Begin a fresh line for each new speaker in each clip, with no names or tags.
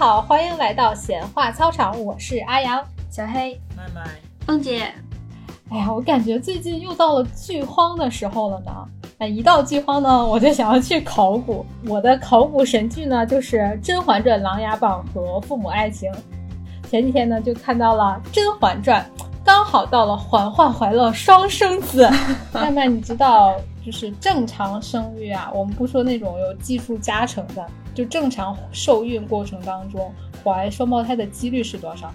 好，欢迎来到闲话操场，我是阿阳。
小黑，
麦麦，
凤姐，
哎呀，我感觉最近又到了剧荒的时候了呢。哎，一到剧荒呢，我就想要去考古。我的考古神剧呢，就是《甄嬛传》《琅琊榜》和《父母爱情》。前几天呢，就看到了《甄嬛传》，刚好到了嬛嬛怀了双生子。麦麦，你知道，就是正常生育啊，我们不说那种有技术加成的，就正常受孕过程当中怀双胞胎的几率是多少？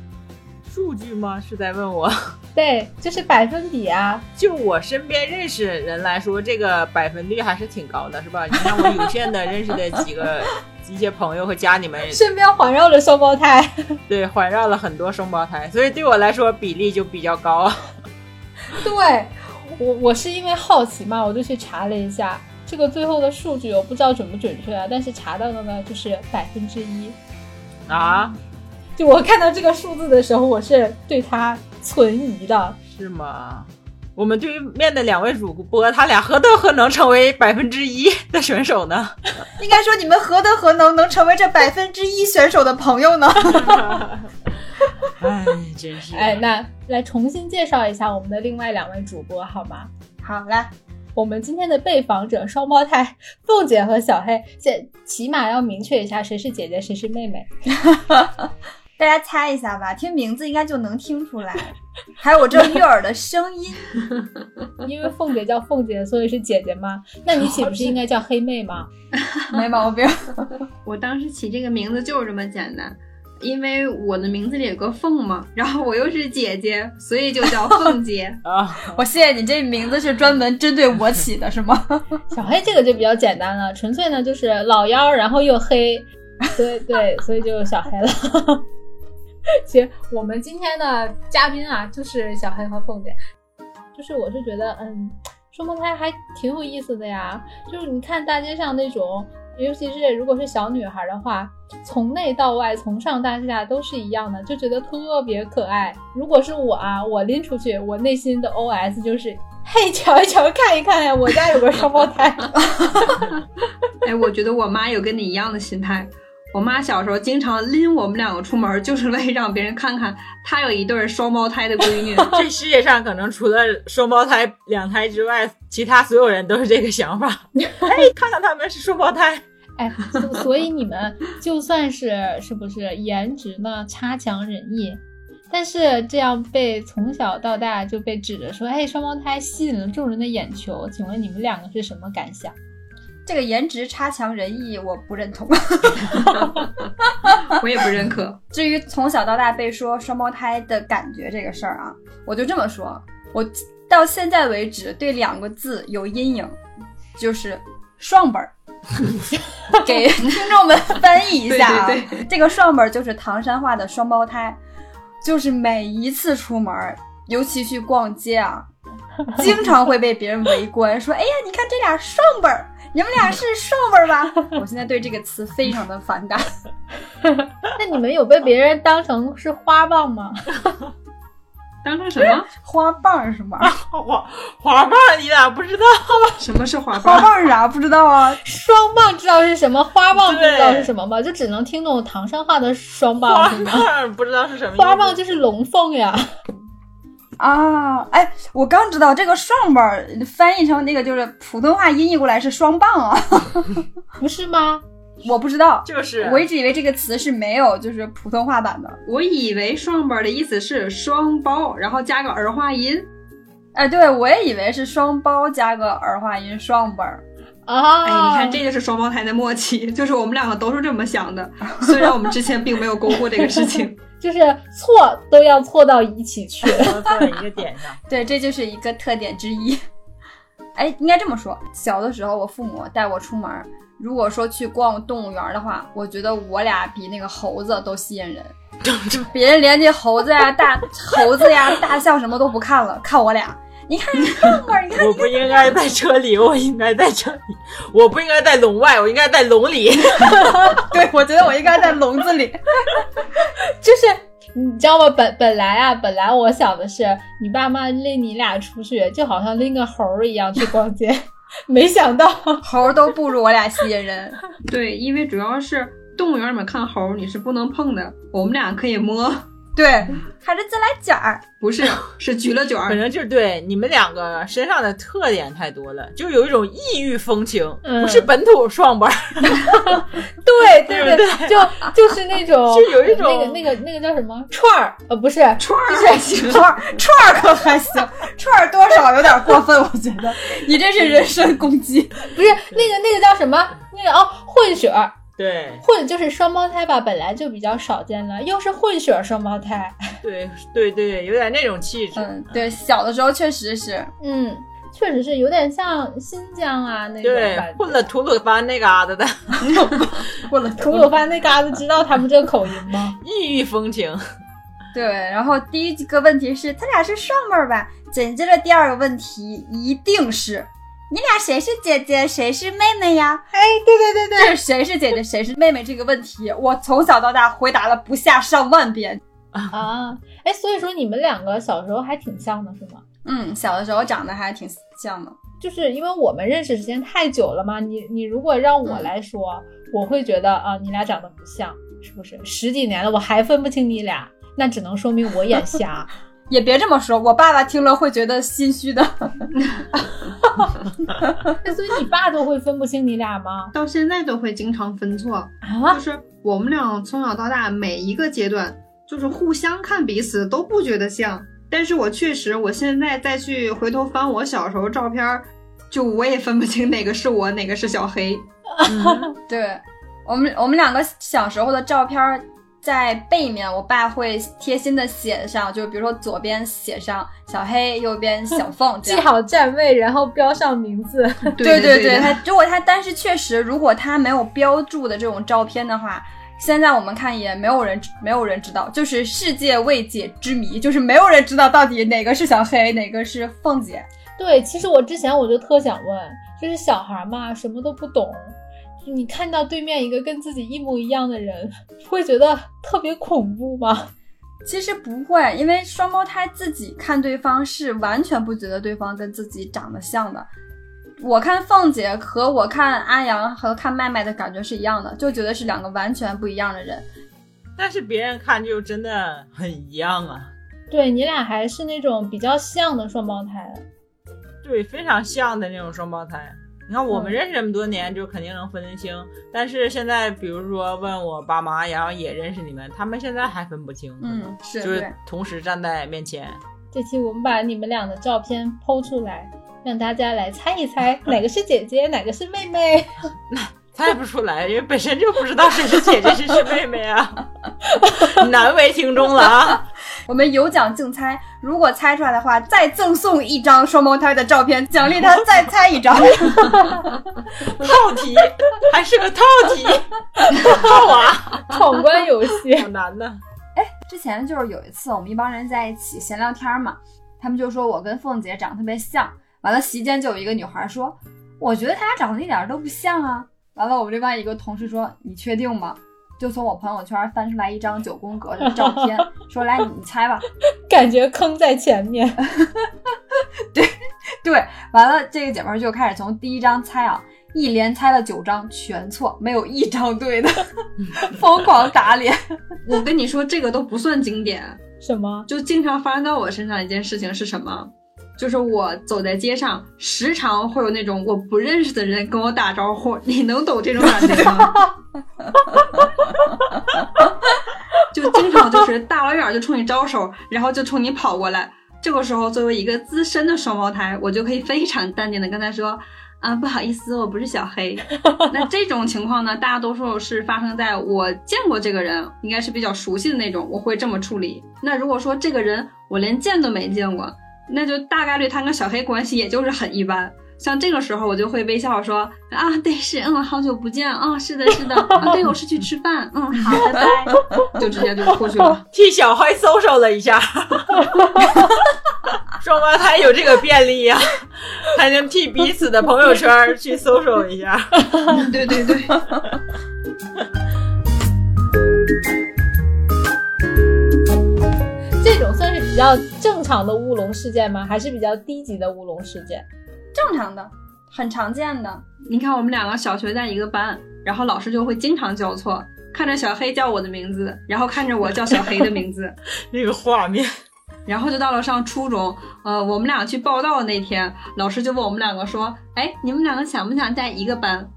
数据吗？是在问我？
对，就是百分比啊。
就我身边认识人来说，这个百分率还是挺高的，是吧？你看我有限的认识的几个 一些朋友和家里面，
身边环绕着双胞胎，
对，环绕了很多双胞胎，所以对我来说比例就比较高。
对我，我是因为好奇嘛，我就去查了一下这个最后的数据，我不知道准不准确啊，但是查到的呢就是百分之一
啊。
就我看到这个数字的时候，我是对它存疑的，
是吗？我们对面的两位主播，他俩何德何能成为百分之一的选手呢？
应该说你们何德何能能成为这百分之一选手的朋友呢？
哎，真是！
哎，那来重新介绍一下我们的另外两位主播好吗？
好，来，
我们今天的被访者双胞胎凤姐和小黑，先起码要明确一下谁是姐姐，谁是妹妹。
大家猜一下吧，听名字应该就能听出来，还有我这悦耳的声音。
因为凤姐叫凤姐，所以是姐姐吗？那你岂不是应该叫黑妹吗？
没毛病。
我当时起这个名字就是这么简单，因为我的名字里有个凤嘛，然后我又是姐姐，所以就叫凤姐
啊。
我谢谢你，这名字是专门针对我起的，是吗？
小黑这个就比较简单了，纯粹呢就是老幺，然后又黑，对对，所以就小黑了。其实我们今天的嘉宾啊，就是小黑和凤姐。就是我是觉得，嗯，双胞胎还挺有意思的呀。就是你看大街上那种，尤其是如果是小女孩的话，从内到外，从上到下都是一样的，就觉得特别可爱。如果是我啊，我拎出去，我内心的 OS 就是：嘿，瞧一瞧，看一看呀，我家有个双胞胎。
哎，我觉得我妈有跟你一样的心态。我妈小时候经常拎我们两个出门，就是为让别人看看她有一对双胞胎的闺女。
这世界上可能除了双胞胎两胎之外，其他所有人都是这个想法。哎，看看他们是双胞胎。
哎，所以你们就算是是不是颜值呢差强人意，但是这样被从小到大就被指着说，哎，双胞胎吸引了众人的眼球。请问你们两个是什么感想？
这个颜值差强人意，我不认同，
我也不认可。
至于从小到大被说双胞胎的感觉这个事儿啊，我就这么说，我到现在为止对两个字有阴影，就是双本儿。给听众们翻译一下
啊，
这个双本儿就是唐山话的双胞胎，就是每一次出门，尤其去逛街啊，经常会被别人围观，说：“哎呀，你看这俩双本儿。”你们俩是双味吧？我现在对这个词非常的反感。
那你们有被别人当成是花棒吗？
当成什么
花棒是吗？
花花棒你咋不知道？
什么是花
棒？花棒是啥？不知道啊。
双棒知道是什么？花棒不知道是什么吗？就只能听懂唐山话的双棒是吗？
不知道是什么。
花棒就是龙凤呀。
啊，哎，我刚知道这个双棒翻译成那个就是普通话音译过来是双棒啊，
不是吗？
我不知道，
就是。
我一直以为这个词是没有就是普通话版的，
我以为双棒的意思是双包，然后加个儿化音。
哎，对，我也以为是双包加个儿化音双棒
啊。
哎，你看这就是双胞胎的默契，就是我们两个都是这么想的，虽然我们之前并没有沟过这个事情。
就是错都要错到一起去，
错在一个点上。
对，这就是一个特点之一。哎，应该这么说，小的时候我父母带我出门，如果说去逛动物园的话，我觉得我俩比那个猴子都吸引人。别人连这猴子呀、大猴子呀、大象什么都不看了，看我俩。你看，你看，你看，
我不应该在车里，我应该在车里。我不应该在笼外，我应该在笼里。
对，我觉得我应该在笼子里。
就是你知道吗？本本来啊，本来我想的是，你爸妈拎你俩出去，就好像拎个猴儿一样去逛街。没想到
猴儿都不如我俩吸引人。
对，因为主要是动物园里面看猴，你是不能碰的，我们俩可以摸，
对，还是自来卷儿。
不是，是橘了卷儿。
反正就是对你们两个身上的特点太多了，就有一种异域风情，
嗯。
不是本土双班儿，
对对
对不
对，就就是那种，
是有一种
那个那个那个叫什么？串儿，呃，不是。
串儿。
就是串儿 串儿可还行，串儿多少有点过分，我觉得。你这是人身攻击。
不是那个那个叫什么？那个哦，混血儿，
对
混就是双胞胎吧，本来就比较少见了，又是混血儿双胞胎，
对对对，有点那种气质。
嗯，对，小的时候确实是，
嗯，确实是有点像新疆啊那种
对。混了吐鲁番那嘎达的
混了
吐鲁番那嘎子知道他们这个口音吗？
异域风情。
对，然后第一个问题是他俩是上辈儿吧？紧接着第二个问题一定是你俩谁是姐姐，谁是妹妹呀？
哎，对对对
这是谁是姐姐，谁是妹妹这个问题，我从小到大回答了不下上万遍。
啊，哎，所以说你们两个小时候还挺像的，是吗？
嗯，小的时候长得还挺像的。
就是因为我们认识时间太久了嘛，你你如果让我来说，我会觉得啊，你俩长得不像，是不是？十几年了，我还分不清你俩，那只能说明我眼瞎。
也别这么说，我爸爸听了会觉得心虚的。
那 所以你爸都会分不清你俩吗？
到现在都会经常分错，
啊
就，是我们俩从小到大每一个阶段，就是互相看彼此都不觉得像。但是我确实，我现在再去回头翻我小时候照片儿，就我也分不清哪个是我，哪个是小黑。
嗯
对我们，我们两个小时候的照片儿在背面，我爸会贴心的写上，就比如说左边写上小黑，右边小凤，
记。好站位，然后标上名字。
对
对
对，他如果他，但是确实，如果他没有标注的这种照片的话，现在我们看也没有人没有人知道，就是世界未解之谜，就是没有人知道到底哪个是小黑，哪个是凤姐。
对，其实我之前我就特想问，就是小孩嘛，什么都不懂，就你看到对面一个跟自己一模一样的人，会觉得特别恐怖吗？
其实不会，因为双胞胎自己看对方是完全不觉得对方跟自己长得像的。我看凤姐和我看阿阳和看麦麦的感觉是一样的，就觉得是两个完全不一样的人。
但是别人看就真的很一样啊，
对你俩还是那种比较像的双胞胎。
对，非常像的那种双胞胎。你看我们
嗯
认识这么多年，就肯定能分得清。但是现在，比如说问我爸妈，然后也认识你们，他们现在还分不清。
嗯，是
就是。同时站在面前。
这期我们把你们俩的照片剖出来，让大家来猜一猜哪个是姐姐，哪个是妹妹。
猜不出来，因为本身就不知道谁是姐姐，谁是妹妹啊，难为听众了啊！
我们有奖竞猜，如果猜出来的话，再赠送一张双胞胎的照片，奖励他再猜一张。
套题还是个套题，套娃，
闯关游戏，
好难呐。
之前就是有一次，我们一帮人在一起闲聊天嘛，他们就说我跟凤姐长得特别像。完了，席间就有一个女孩说：“我觉得他俩长得一点都不像啊。”完了，我们另外一个同事说：“你确定吗？”就从我朋友圈翻出来一张九宫格的照片，说：“来，你猜吧。
感觉坑在前面。”
对对，完了，这个姐妹儿就开始从第一张猜啊，一连猜了九张，全错，没有一张对的，疯狂打脸。
我跟你说，这个都不算经典，
什么？
就经常发生在我身上一件事情是什么？就是我走在街上，时常会有那种我不认识的人跟我打招呼，你能懂这种感觉吗？就经常就是大老远就冲你招手，然后就冲你跑过来。这个时候，作为一个资深的双胞胎，我就可以非常淡定的跟他说：“啊，不好意思，我不是小黑。”那这种情况呢，大多数是发生在我见过这个人，应该是比较熟悉的那种，我会这么处理。那如果说这个人我连见都没见过，那就大概率他跟小黑关系也就是很一般。像这个时候，我就会微笑说啊，对，是，嗯，好久不见，啊、是的，是的，啊，对，我是去吃饭，嗯，好，拜拜，就直接就出去了。
替小黑搜搜了一下，双胞胎有这个便利呀、还能替彼此的朋友圈去搜索一下。
对 对对，
比较正常的乌龙事件吗？还是比较低级的乌龙事件？
正常的，很常见的。
你看我们两个小学在一个班，然后老师就会经常交错。看着小黑叫我的名字，然后看着我叫小黑的名字，
那个画面，
然后就到了上初中，呃，我们俩去报道的那天，老师就问我们两个说：“哎，你们两个想不想在一个班？”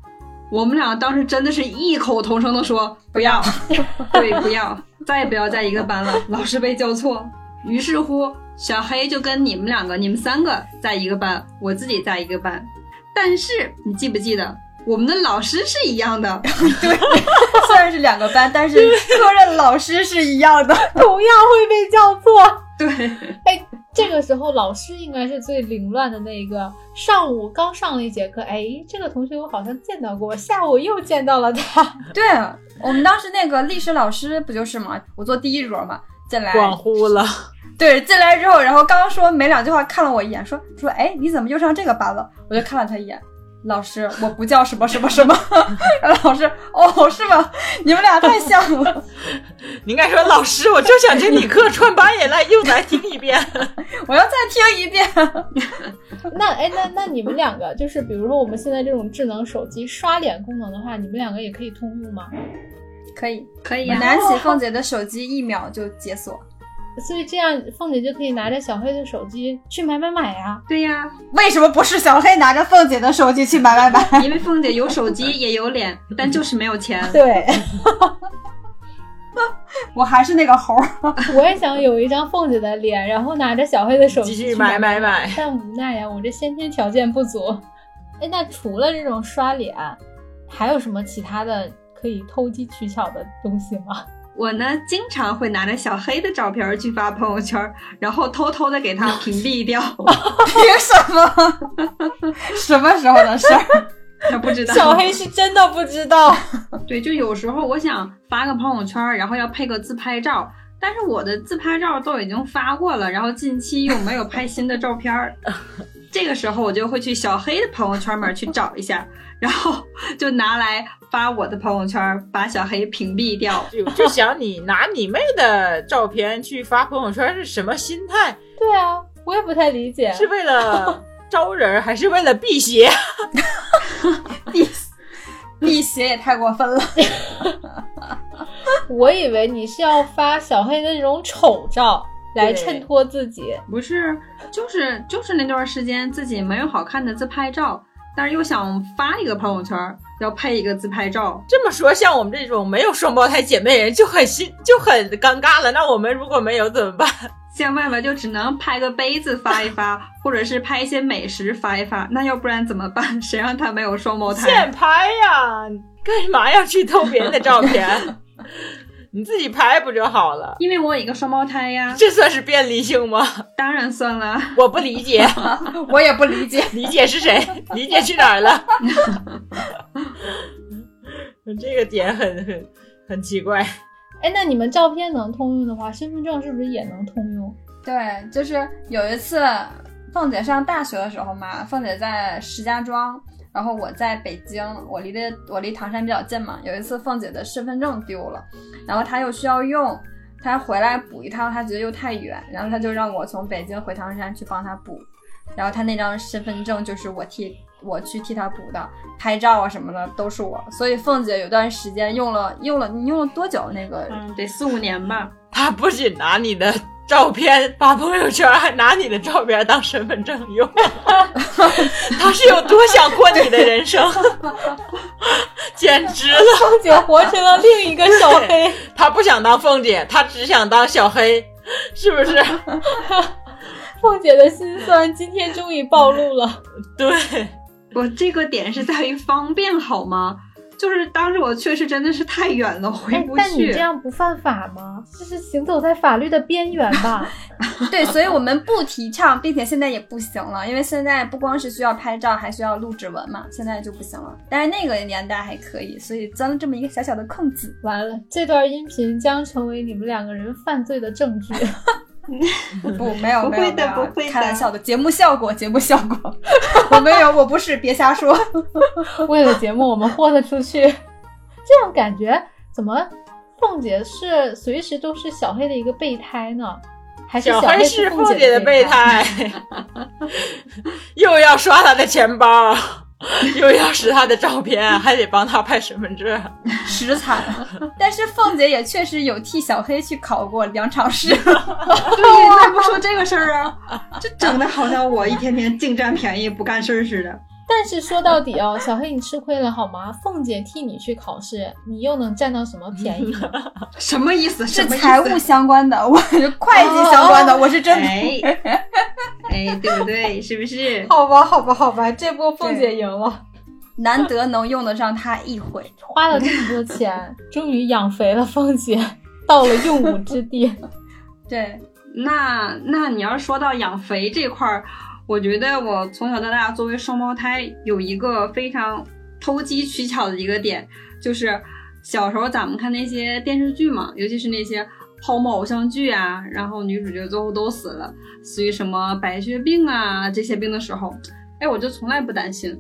我们俩当时真的是异口同声的说：“不要，对，不要，再也不要在一个班了。”老师被叫错，于是乎，小黑就跟你们两个、你们三个在一个班，我自己在一个班。但是你记不记得，我们的老师是一样的？
对虽然是两个班，但是科任老师是一样的。
同样会被叫错。
对，
哎，这个时候老师应该是最凌乱的那一个。上午刚上了一节课，哎，这个同学我好像见到过，下午又见到了他。
对我们当时那个历史老师不就是吗？我坐第一桌嘛，进来
恍惚了。
对，进来之后，然后刚刚说没两句话，看了我一眼，说说，哎，你怎么又上这个班了？我就看了他一眼。老师，我不叫什么什么什么。老师，哦，是吗？你们俩太像了。
你应该说，老师，我就想听你课，串班也来，又来听一遍。
我要再听一遍。
那，哎，那那你们两个，就是比如说我们现在这种智能手机刷脸功能的话，你们两个也可以通用吗？
可以，
可以啊。
我拿起凤姐的手机，一秒就解锁。
所以这样，凤姐就可以拿着小黑的手机去买买买呀。
对呀，
为什么不是小黑拿着凤姐的手机去买买买？
因为凤姐有手机也有脸，但就是没有钱。
对，
我还是那个猴儿。
我也想有一张凤姐的脸，然后拿着小黑的手机
去买买买。
但无奈呀，我这先天条件不足。哎，那除了这种刷脸，还有什么其他的可以偷机取巧的东西吗？
我呢，经常会拿着小黑的照片去发朋友圈，然后偷偷的给他屏蔽掉。
凭什么？什么时候的事儿？
他不知道。
小黑是真的不知道。
对，就有时候我想发个朋友圈，然后要配个自拍照，但是我的自拍照都已经发过了，然后近期又没有拍新的照片儿。这个时候我就会去小黑的朋友圈里去找一下，然后就拿来发我的朋友圈，把小黑屏蔽掉。
就就想你拿你妹的照片去发朋友圈是什么心态？
对啊，我也不太理解，
是为了 招人还是为了辟邪？
辟辟邪也太过分了。
我以为你是要发小黑的那种丑照。来衬托自己，
不是，就是就是那段时间自己没有好看的自拍照，但是又想发一个朋友圈，要配一个自拍照。
这么说，像我们这种没有双胞胎姐妹人就很心就很尴尬了。那我们如果没有怎么办？
像外面就只能拍个杯子发一发，或者是拍一些美食发一发。那要不然怎么办？谁让他没有双胞胎？
现拍呀！干嘛要去偷别人的照片？你自己拍不就好了？
因为我有一个双胞胎呀，
这算是便利性吗？
当然算了，
我不理解，
我也不理解，
理解是谁？理解去哪儿了？这个点很很很奇怪。
哎，那你们照片能通用的话，身份证是不是也能通用？
对，就是有一次凤姐上大学的时候嘛，凤姐在石家庄。然后我在北京，我离的我离唐山比较近嘛。有一次凤姐的身份证丢了，然后她又需要用，她回来补一趟，她觉得又太远，然后她就让我从北京回唐山去帮她补。然后她那张身份证就是我替我去替她补的，拍照啊什么的都是我。所以凤姐有段时间用了用了，你用了多久？那个，
得四五年吧。
她不仅拿你的。照片发朋友圈，还拿你的照片当身份证用，他是有多想过你的人生？简直了！
凤姐活成了另一个小黑，
他不想当凤姐，他只想当小黑，是不是？
凤姐的心酸今天终于暴露了。
对，
我这个点是在于方便，好吗？就是当时我确实真的是太远了，回不去。
但你这样不犯法吗？这是行走在法律的边缘吧？
对，所以我们不提倡，并且现在也不行了，因为现在不光是需要拍照，还需要录指纹嘛，现在就不行了。但是那个年代还可以，所以钻了这么一个小小的空子。
完了，这段音频将成为你们两个人犯罪的证据。
不，没有，
不会的，不
会的，开玩笑的，节目效果，节目效果，我没有，我不是，别瞎说。
为了节目，我们豁得出去。这样感觉怎么？凤姐是随时都是小黑的一个备胎呢？还是
小
黑
是
凤
姐的备胎？又要刷他的钱包。又要是他的照片，还得帮他拍身份证。
实惨。但是凤姐也确实有替小黑去考过两场试。
对，那不说这个事儿啊，这整的好像我一天天净占便宜不干事儿似的。
但是说到底哦，小黑你吃亏了好吗？凤姐替你去考试，你又能占到什么便宜？
什么意思？
是财务相关的，我是会计相关的，我是真
哎，哎，对不对？是不是？
好吧，好吧，好吧，这波凤姐赢了，
难得能用得上她一回。
花了这么多钱，终于养肥了凤姐，到了用武之地。
对，
那那你要说到养肥这块儿，我觉得我从小到大作为双胞胎，有一个非常投机取巧的一个点，就是小时候咱们看那些电视剧嘛，尤其是那些泡沫偶像剧啊，然后女主角最后都死了，死于什么白血病啊这些病的时候，哎，我就从来不担心，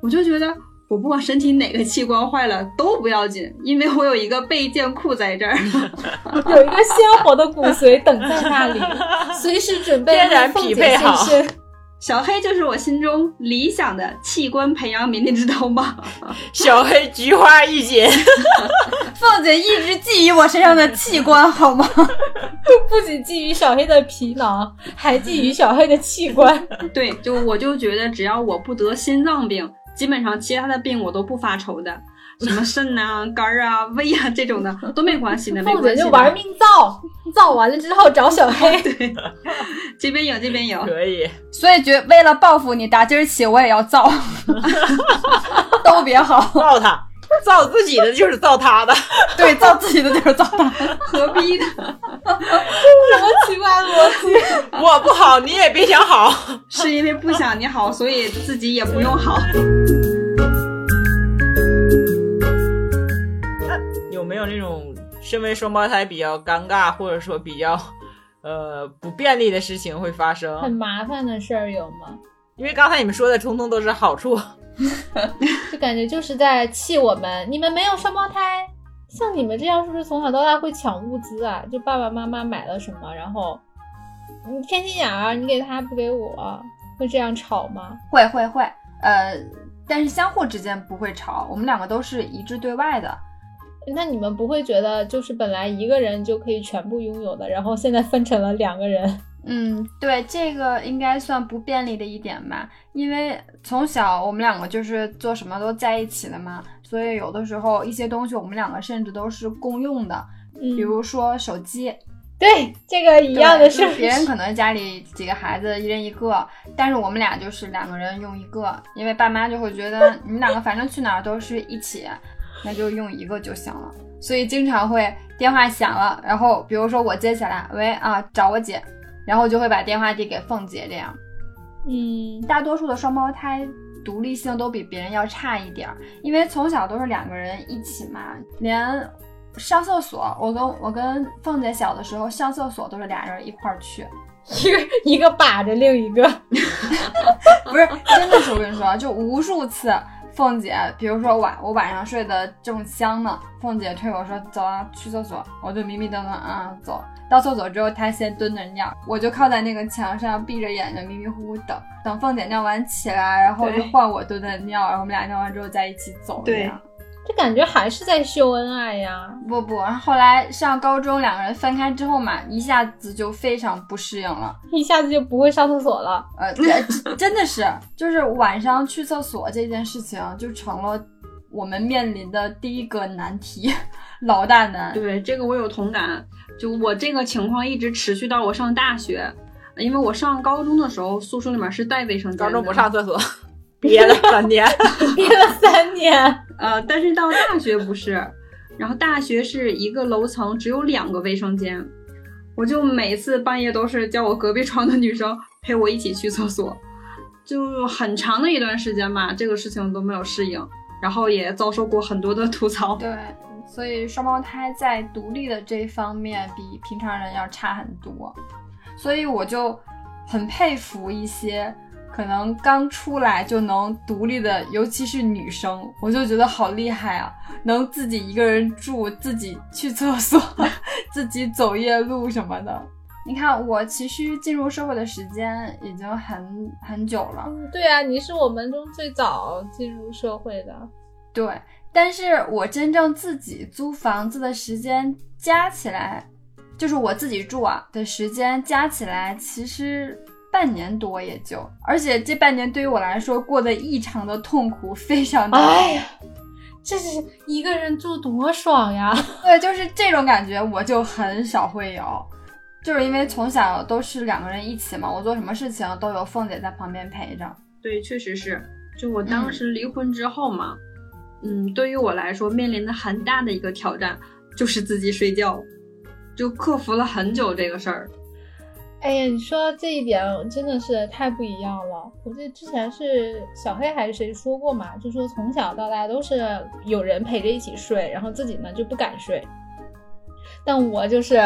我就觉得。我不管身体哪个器官坏了都不要紧，因为我有一个备件库在这儿。
有一个鲜活的骨髓等在那里，随时准备
天然匹配好。
小黑就是我心中理想的器官培养皿，你知道吗？
小黑菊花一紧，
凤姐一直觊觎我身上的器官，好吗？
不仅觊觎小黑的皮囊，还觊觎小黑的器官。
对，就我就觉得只要我不得心脏病，基本上其他的病我都不发愁的，什么肾啊、肝儿啊、胃啊这种的都没关系的，没
凤
关系的。
姐就玩命造，造完了之后找小黑。
这边有，这边有。
可以。
所以觉为了报复你，打今儿起我也要造，都别好。
造他，造自己的就是造他的。
对，造自己的就是造他。
何必呢？
什么奇怪的逻辑？
我不好，你也别想好。
是因为不想你好，所以自己也不用好。
有那种身为双胞胎比较尴尬，或者说比较呃不便利的事情会发生很？
麻烦的事儿有吗？
因为刚才你们说的通通都是好处。
就感觉就是在气我们，你们没有双胞胎，像你们这样是不是从小到大会抢物资啊？就爸爸妈妈买了什么，然后你偏心眼儿，你给他不给我，会这样吵吗？
会会会，呃，但是相互之间不会吵，我们两个都是一致对外的。
那你们不会觉得就是本来一个人就可以全部拥有的，然后现在分成了两个人？
嗯，对，这个应该算不便利的一点吧，因为从小我们两个就是做什么都在一起的嘛，所以有的时候一些东西我们两个甚至都是共用的，
嗯，
比如说手机，
对这个一样的是
别人可能家里几个孩子一人一个，但是我们俩就是两个人用一个，因为爸妈就会觉得你们两个反正去哪儿都是一起，那就用一个就行了。所以经常会电话响了，然后比如说我接起来，喂啊，找我姐，然后就会把电话递给凤姐，这样。
嗯，
大多数的双胞胎独立性都比别人要差一点儿，因为从小都是两个人一起嘛，连上厕所，我跟我跟凤姐小的时候上厕所都是俩人一块儿去，
一个一个把着另一个，
不是真的是我跟你说，就无数次。凤姐，比如说晚我晚上睡得正香呢，凤姐推我说走啊去厕所，我就迷迷瞪瞪啊走。到厕所之后，她先蹲着尿，我就靠在那个墙上闭着眼睛迷迷糊糊等，等凤姐尿完起来，然后就换我蹲着尿，然后我们俩尿完之后再一起走。
对
这样
这感觉还是在秀恩爱呀。
不不，后来上高中两个人分开之后嘛，一下子就非常不适应了。
一下子就不会上厕所了。
呃，这真的是，就是晚上去厕所这件事情，就成了我们面临的第一个难题，老大难。
对，这个我有同感。就我这个情况一直持续到我上大学，因为我上高中的时候宿舍里面是带卫生间的，
高中不上厕所，憋了三年。
憋了三年，
呃，但是到大学不是，然后大学是一个楼层只有两个卫生间，我就每次半夜都是叫我隔壁床的女生陪我一起去厕所，就很长的一段时间吧，这个事情都没有适应，然后也遭受过很多的吐槽。
对，所以双胞胎在独立的这一方面比平常人要差很多，所以我就很佩服一些可能刚出来就能独立的，尤其是女生，我就觉得好厉害啊，能自己一个人住，自己去厕所，自己走夜路什么的。你看我其实进入社会的时间已经很很久了，
对啊，你是我们中最早进入社会的。
对，但是我真正自己租房子的时间加起来，就是我自己住啊的时间加起来，其实半年多也就，而且这半年对于我来说过得异常的痛苦，非常的。
哎呀，这是一个人住多爽呀！
对，就是这种感觉，我就很少会有，就是因为从小都是两个人一起嘛，我做什么事情都有凤姐在旁边陪着。
对，确实是。就我当时离婚之后嘛，嗯，对于我来说面临的很大的一个挑战就是自己睡觉，就克服了很久这个事儿。
哎呀，你说这一点真的是太不一样了。我记得之前是小黑还是谁说过嘛，就说从小到大都是有人陪着一起睡，然后自己呢就不敢睡。但我就是，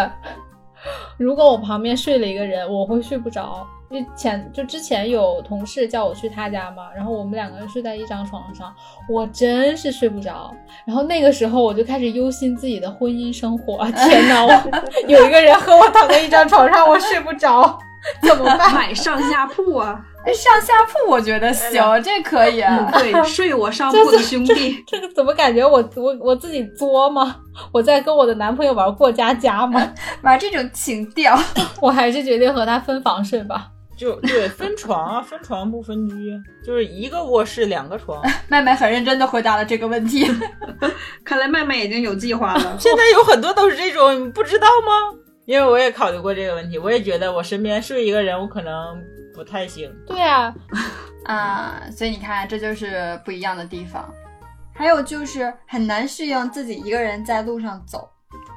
如果我旁边睡了一个人，我会睡不着。就前就之前有同事叫我去他家嘛，然后我们两个人睡在一张床上，我真是睡不着。然后那个时候我就开始忧心自己的婚姻生活。天哪，我 有一个人和我躺在一张床上，我睡不着，怎么办？
买上下铺啊！
哎，上下铺我觉得行，这可以。
啊，对，睡我上铺的兄弟。
这个怎么感觉我我我自己作吗？我在跟我的男朋友玩过家家吗？
玩这种情调，
我还是决定和他分房睡吧。
就对，分床啊，分床不分居，就是一个卧室两个床。
麦麦很认真的回答了这个问题，
看来麦麦已经有计划了。
现在有很多都是这种，你不知道吗？因为我也考虑过这个问题，我也觉得我身边睡一个人，我可能不太行。
对啊，
啊，所以你看，这就是不一样的地方。还有就是很难适应自己一个人在路上走，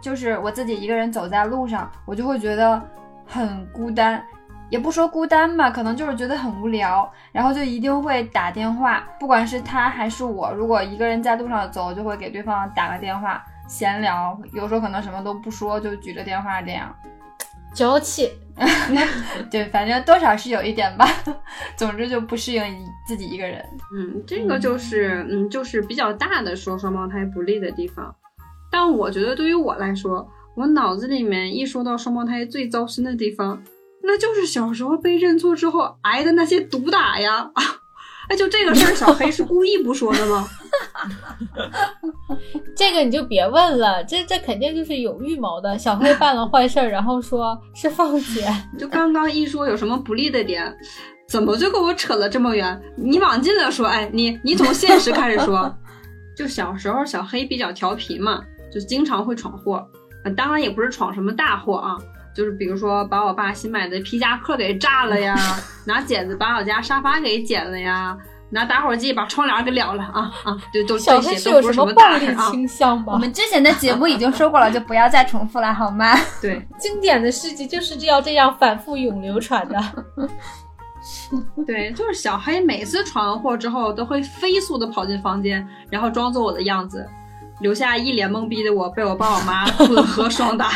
就是我自己一个人走在路上，我就会觉得很孤单。也不说孤单吧，可能就是觉得很无聊，然后就一定会打电话，不管是他还是我，如果一个人在路上走，就会给对方打个电话闲聊，有时候可能什么都不说，就举着电话这样，
娇气。
对，反正多少是有一点吧。总之就不适应自己一个人。
嗯，这个就是嗯，就是比较大的说双胞胎不利的地方。但我觉得对于我来说，我脑子里面一说到双胞胎最糟心的地方。那就是小时候被认错之后挨的那些毒打呀！哎，就这个事儿，小黑是故意不说的吗？
这个你就别问了，这这肯定就是有预谋的。小黑办了坏事儿，然后说是凤姐。
就刚刚一说有什么不利的点，怎么就跟我扯了这么远？你往近了说，哎，你你从现实开始说。就小时候小黑比较调皮嘛，就经常会闯祸。当然也不是闯什么大祸啊。就是比如说把我爸新买的皮夹克给炸了呀，拿剪子把我家沙发给剪了呀，拿打火机把窗帘给燎了啊啊！对都这些都不是什么
暴力倾向吗？
我们之前的节目已经说过了，就不要再重复了好吗？
对，
经典的事迹就是要这样反复永流传的。
对，就是小黑每次闯完祸之后都会飞速的跑进房间，然后装作我的样子。留下一脸懵逼的我，被我爸我妈混合双打。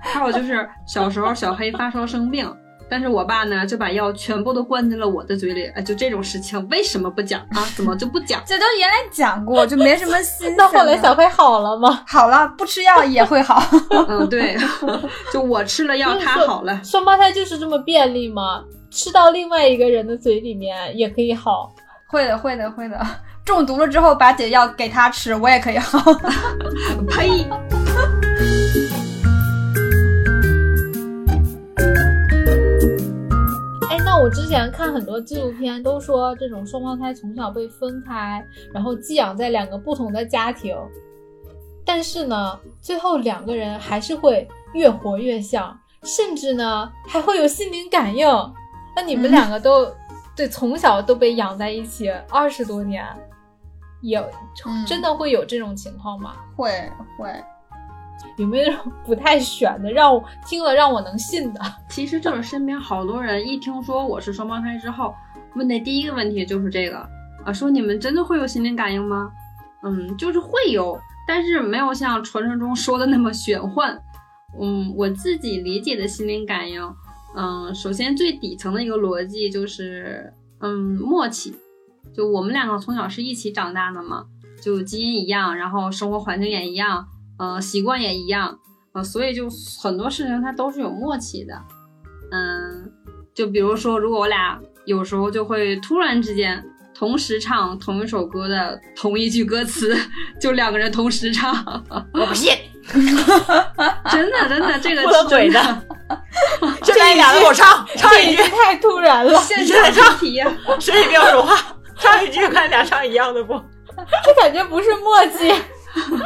还有就是小时候小黑发烧生病，但是我爸呢就把药全部都灌进了我的嘴里。哎，就这种事情为什么不讲啊？怎么就不讲？
这都原来讲过，就没什么新。
那后来小黑好了吗？
好了，不吃药也会好。
嗯，对，就我吃了药，他好了。
双胞胎就是这么便利吗？吃到另外一个人的嘴里面也可以好？
会的，会的，会的。中毒了之后，把解药给他吃，我也可以好。
呸！
哎，那我之前看很多纪录片，都说这种双胞胎从小被分开，然后寄养在两个不同的家庭，但是呢，最后两个人还是会越活越像，甚至呢还会有心灵感应。那你们两个都对从小都被养在一起二十多年。有真的会有这种情况吗？
会会，
有没有不太选的，让我听了让我能信的？
其实就是身边好多人一听说我是双胞胎之后，问的第一个问题就是这个啊，说你们真的会有心灵感应吗？嗯，就是会有，但是没有像传说中说的那么玄幻。嗯，我自己理解的心灵感应，嗯，首先最底层的一个逻辑就是嗯默契。就我们两个从小是一起长大的嘛，就基因一样，然后生活环境也一样，呃，习惯也一样，呃，所以就很多事情它都是有默契的。嗯，就比如说，如果我俩有时候就会突然之间同时唱同一首歌的同一句歌词，就两个人同时唱，
我不信，
真的真的，这个是真的
的。现在你俩给我唱，唱一句
这，太突然了，
现
在
场题呀。
谁也不要说话，唱一句，看俩唱一样的不？
这感觉不是默契，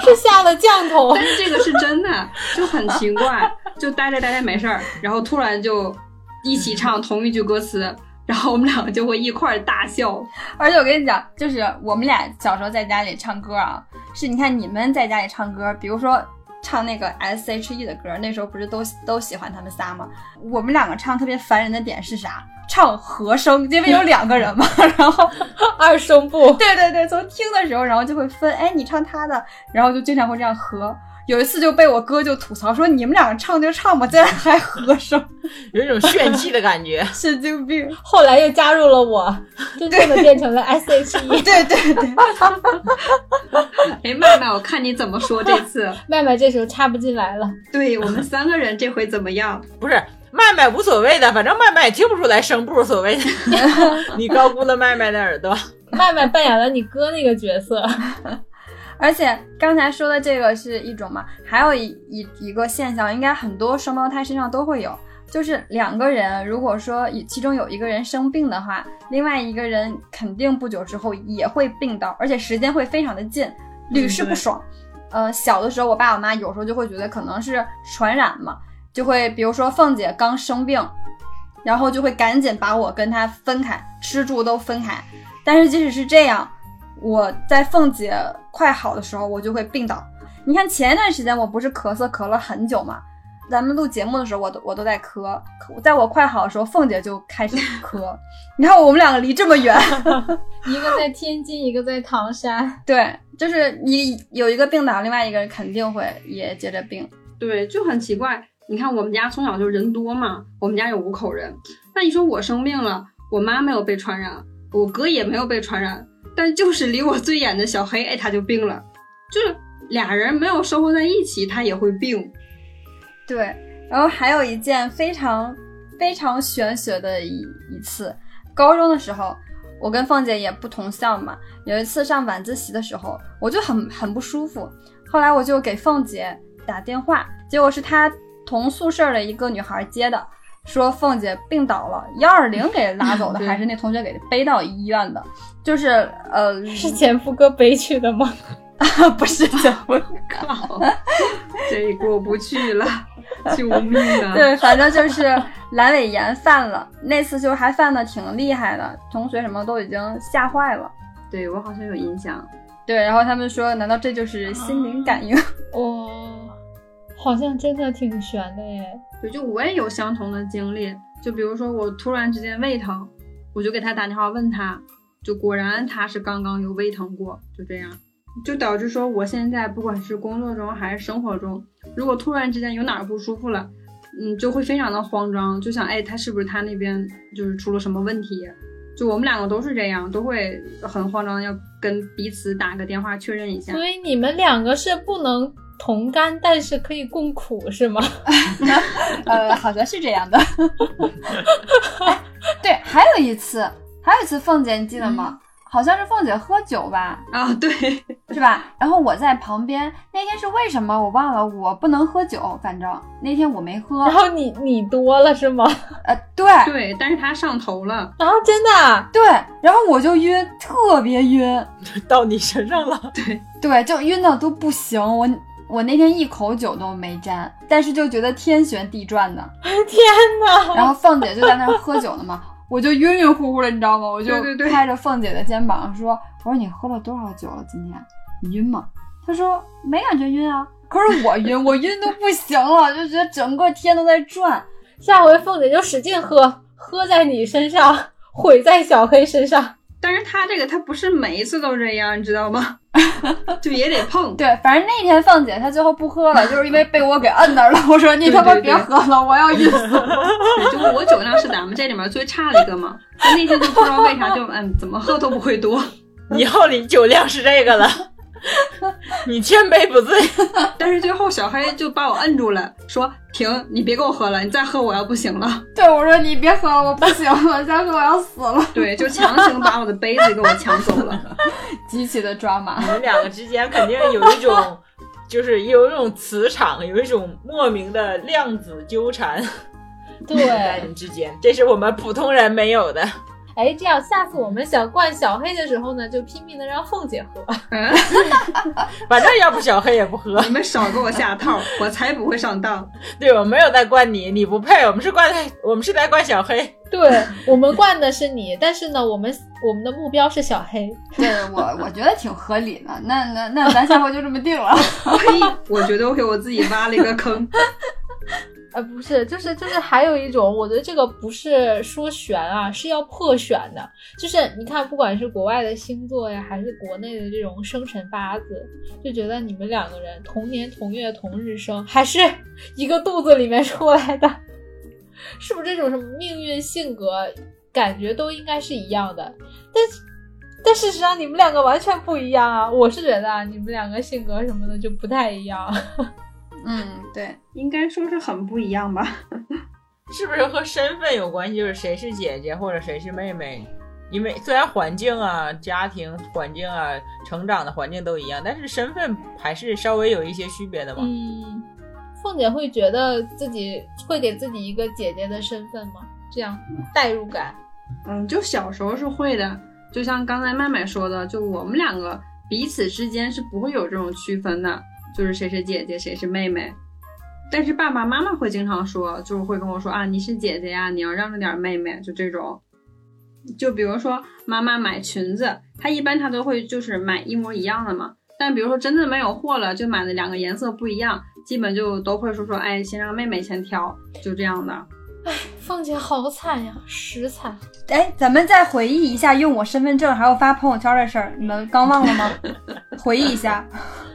是下了降头
但。是这个是真的，就很奇怪，就待着待着没事儿，然后突然就一起唱同一句歌词，然后我们两个就会一块儿大笑。
而且我跟你讲，就是我们俩小时候在家里唱歌啊，是你看你们在家里唱歌，比如说唱那个 S H E 的歌，那时候不是都都喜欢他们仨吗？我们两个唱特别烦人的点是啥？唱和声，因为有两个人嘛，然后
二声部，
对对对，从听的时候，然后就会分，哎，你唱他的，然后就经常会这样合。有一次就被我哥就吐槽说：“你们两个唱就唱吧，竟然还和声，
有一种炫技的感觉。
神经病。
后来又加入了我，真正的变成了 S H E。
对”对对，
哎，麦麦，我看你怎么说这次？
麦麦这时候插不进来了，
对我们三个人这回怎么样？
不是麦麦无所谓的，反正麦麦也听不出来声部，所谓的你高估了麦麦的耳朵。
麦麦扮演了你哥那个角色。
而且刚才说的这个是一种嘛，还有一一一个现象，应该很多双胞胎身上都会有，就是两个人如果说其中有一个人生病的话，另外一个人肯定不久之后也会病到，而且时间会非常的近，屡试不爽。呃，小的时候我爸我妈有时候就会觉得可能是传染嘛，就会比如说凤姐刚生病，然后就会赶紧把我跟她分开，吃住都分开。但是即使是这样，我在凤姐快好的时候，我就会病倒。你看前一段时间我不是咳嗽咳了很久嘛，咱们录节目的时候我都我都在咳，咳在我快好的时候，凤姐就开始咳。你看我们两个离这么远，
一个在天津，一个在唐山。
对，就是你有一个病倒，另外一个人肯定会也接着病。
对，就很奇怪。你看我们家从小就人多嘛，我们家有五口人。那你说我生病了，我妈没有被传染，我哥也没有被传染，但就是离我最远的小黑，哎，他就病了。就是俩人没有生活在一起，他也会病。
对，然后还有一件非常非常玄学的一一次，高中的时候，我跟凤姐也不同校嘛。有一次上晚自习的时候，我就很很不舒服，后来我就给凤姐打电话，结果是她同宿舍的一个女孩接的，说凤姐病倒了，幺二零给拉走的，还是那同学给背到医院的，就是呃，
是前夫哥背去的吗？
不是的，我。
靠，这过不去了，救命啊！
对，反正就是阑尾炎犯了，那次就还犯的挺厉害的，同学什么都已经吓坏了。
对我好像有印象。
对，然后他们说，难道这就是心灵感应？
哇，好像真的挺悬的耶。
对，就我也有相同的经历。就比如说我突然之间胃疼，我就给他打电话问他，就果然他是刚刚有胃疼过，就这样，就导致说我现在不管是工作中还是生活中，如果突然之间有哪儿不舒服了，嗯，就会非常的慌张，就想哎，他是不是他那边就是出了什么问题？就我们两个都是这样，都会很慌张，要跟彼此打个电话确认一下。
所以你们两个是不能同甘，但是可以共苦，是吗？
呃，好像是这样的。哎对，还有一次，还有一次，凤姐你记得吗？好像是凤姐喝酒吧，
啊，对，
是吧？然后我在旁边，那天是为什么我忘了，我不能喝酒，反正那天我没喝
然。后你你多了是吗？
呃，对
对，但是他上头了。
啊，真的啊？
对，然后我就晕，特别晕。
到你身上了，
对对，就晕的都不行。我我那天一口酒都没沾，但是就觉得天旋地转的。
天哪！
然后凤姐就在那儿喝酒呢嘛，我就晕晕乎乎的，你知道吗？我就拍着凤姐的肩膀说：“我说你喝了多少酒了？今天你晕吗？”她说：“没感觉晕啊。”可是我晕，我晕都不行了，就觉得整个天都在转。
下回凤姐就使劲喝，喝在你身上，毁在小黑身上。
但是他这个他不是每一次都这样，你知道吗？就也得碰。
对，反正那天凤姐她最后不喝了，就是因为被我给摁那儿了。我说你他妈
对对对
别喝了，我要晕死
就我酒量是咱们这里面最差的一个嘛。就那天就不知道为啥就嗯怎么喝都不会多。
以后你酒量是这个了。你千杯不醉。
但是最后小黑就把我摁住了，说：“停，你别给我喝了，你再喝我要不行了。
对我说你别喝了，我不行了，再喝我要死了。”
对，就强行把我的杯子给我抢走了。
极其的抓马
你。们两个之间肯定有一种，就是有一种磁场，有一种莫名的量子纠缠在
对，
你们之间，这是我们普通人没有的。
哎，这样下次我们想灌小黑的时候呢，就拼命的让凤姐喝。
嗯，
反正要不小黑也不喝。
你们少给我下套，我才不会上当。
对，我没有在灌你，你不配。我们是灌，我们是在灌小黑。
对我们灌的是你，但是呢，我们我们的目标是小黑。
对我我觉得挺合理的。那那那咱下回就这么定了。
呸！我觉得我给我自己挖了一个坑。
呃，不是，就是就是还有一种，我觉得这个不是说悬啊，是要破悬的。就是你看，不管是国外的星座呀，还是国内的这种生辰八字，就觉得你们两个人同年同月同日生，还是一个肚子里面出来的，是不是这种什么命运、性格，感觉都应该是一样的？但但事实上，你们两个完全不一样啊！我是觉得啊，你们两个性格什么的就不太一样。
嗯，对，
应该说是很不一样吧？
是不是和身份有关系？就是谁是姐姐或者谁是妹妹？因为虽然环境啊、家庭环境啊、成长的环境都一样，但是身份还是稍微有一些区别的嘛。
嗯，凤姐会觉得自己会给自己一个姐姐的身份吗？这样代入感。
嗯，就小时候是会的，就像刚才麦麦说的，就我们两个彼此之间是不会有这种区分的，就是谁是姐姐，谁是妹妹。但是爸爸妈妈会经常说，就是会跟我说啊，你是姐姐呀，你要让着点妹妹，就这种。就比如说妈妈买裙子，她一般她都会就是买一模一样的嘛。但比如说真的没有货了，就买的两个颜色不一样，基本就都会说说，哎，先让妹妹先挑，就这样的。
凤姐好惨呀，实惨。
哎，咱们再回忆一下用我身份证还有发朋友圈的事儿，你们刚忘了吗？回忆一下。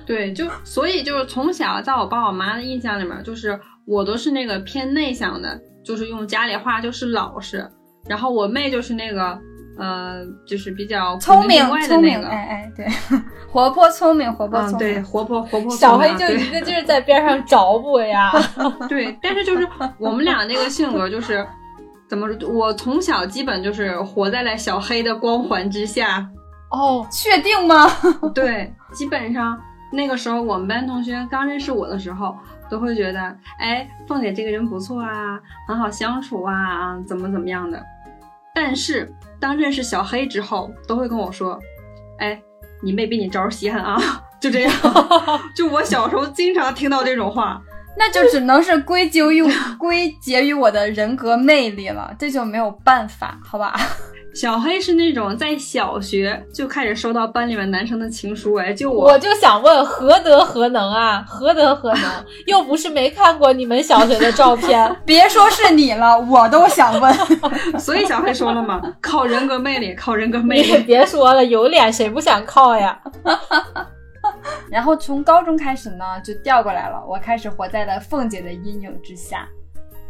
对，就所以就是从小在我爸我妈的印象里面，就是我都是那个偏内向的，就是用家里话就是老实，然后我妹就是那个呃，就是比较
聪明
古灵精怪的
聪明，
那个，
哎哎，对，活泼聪明，活泼
嗯，
聪明。
对，活泼活泼
小黑就一个劲儿在边上找补呀。
对对，但是就是我们俩那个性格就是怎么说，我从小基本就是活在了小黑的光环之下，
哦，
确定吗？
对，基本上那个时候我们班同学刚认识我的时候，都会觉得，哎，凤姐这个人不错啊，很好相处啊，怎么怎么样的。但是当认识小黑之后，都会跟我说，哎，你妹比你招稀罕啊，就这样。就我小时候经常听到这种话，
那就只能是归咎于 归结于我的人格魅力了，这就没有办法，好吧？
小黑是那种在小学就开始收到班里面男生的情书，哎，就我
我就想问，何德何能啊？何德何能？又不是没看过你们小学的照片。
别说是你了，我都想问。
所以小黑说了嘛，靠人格魅力，靠人格魅力。
别说了，有脸谁不想靠呀？
然后从高中开始呢，就调过来了，我开始活在了凤姐的阴影之下。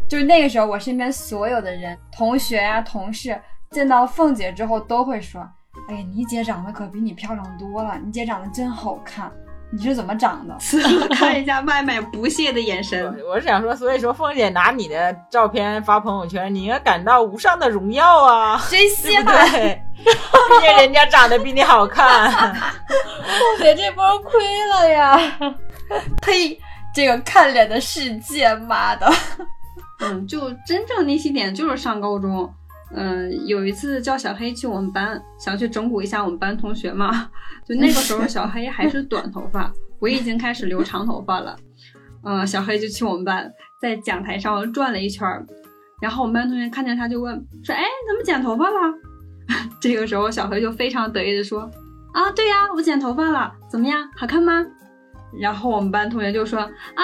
就是那个时候，我身边所有的人，同学呀、同事，见到凤姐之后都会说：“哎呀，你姐长得可比你漂亮多了，你姐长得真好看，你是怎么长的
看一下麦麦不屑的眼神，
我是想说，所以说凤姐拿你的照片发朋友圈，你应该感到无上的荣耀啊，？”
谁
对不
稀罕？
对？毕竟人家长得比你好看。
凤姐这波亏了呀！
呸！这个看脸的世界，妈的！
嗯，就真正那些点就是上高中。嗯，有一次叫小黑去我们班，想去整蛊一下我们班同学嘛。就那个时候小黑还是短头发，我已经开始留长头发了。嗯，小黑就去我们班，在讲台上转了一圈，然后我们班同学看见他就问说：“哎，怎么剪头发了？” 这个时候小黑就非常得意的说：“啊，对呀，我剪头发了，怎么样，好看吗？”然后我们班同学就说：“啊，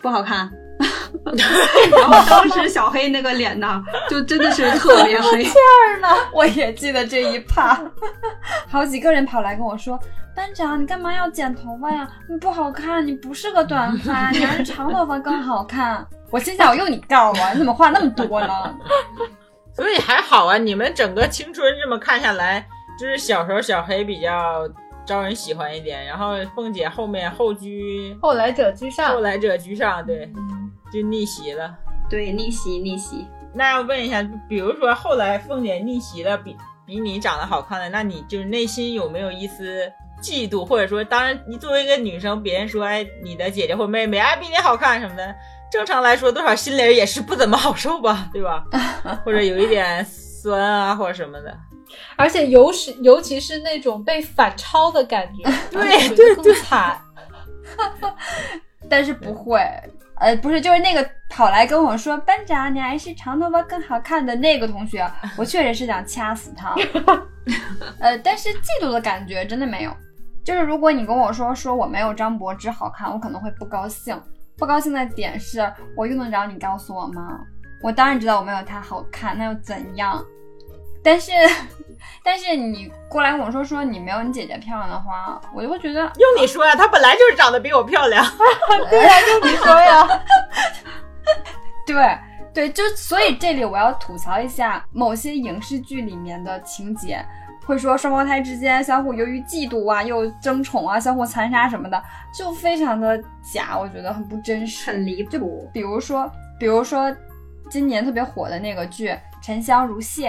不好看。” 然后当时小黑那个脸呐，就真的是特别黑。
我也记得这一趴，好几个人跑来跟我说：“班长，你干嘛要剪头发呀？你不好看，你不是个短发，你还是长头发更好看。”我心想，我用你告我，你怎么话那么多呢？
所以还好啊，你们整个青春这么看下来，就是小时候小黑比较招人喜欢一点，然后凤姐后面后居
后来者居上
后。来者居上，对，
嗯
就逆袭了。
对，逆袭逆袭。
那要问一下，比如说后来凤姐逆袭了，比比你长得好看的，那你就是内心有没有一丝嫉妒，或者说，当然你作为一个女生，别人说哎你的姐姐或妹妹哎比你好看什么的，正常来说多少心里也是不怎么好受吧，对吧？或者有一点酸啊或者什么的。
而且尤是尤其是那种被反超的感觉，
对
对对更惨。
但是不会，呃，不是，就是那个跑来跟我说班长，你还是长头发更好看的那个同学，我确实是想掐死他。呃，但是嫉妒的感觉真的没有。就是如果你跟我说说我没有张柏芝好看，我可能会不高兴。不高兴的点是我用得着你告诉我吗？我当然知道我没有她好看，那又怎样？但是，但是你过来跟我说说你没有你姐姐漂亮的话，我就会觉得
用你说呀，她本来就是长得比我漂亮。
对呀、用你说呀，
对对，就所以这里我要吐槽一下某些影视剧里面的情节，会说双胞胎之间相互由于嫉妒啊，又争宠啊，相互残杀什么的，就非常的假，我觉得很不真实，
很离谱。
比如说，比如说今年特别火的那个剧《沉香如屑》，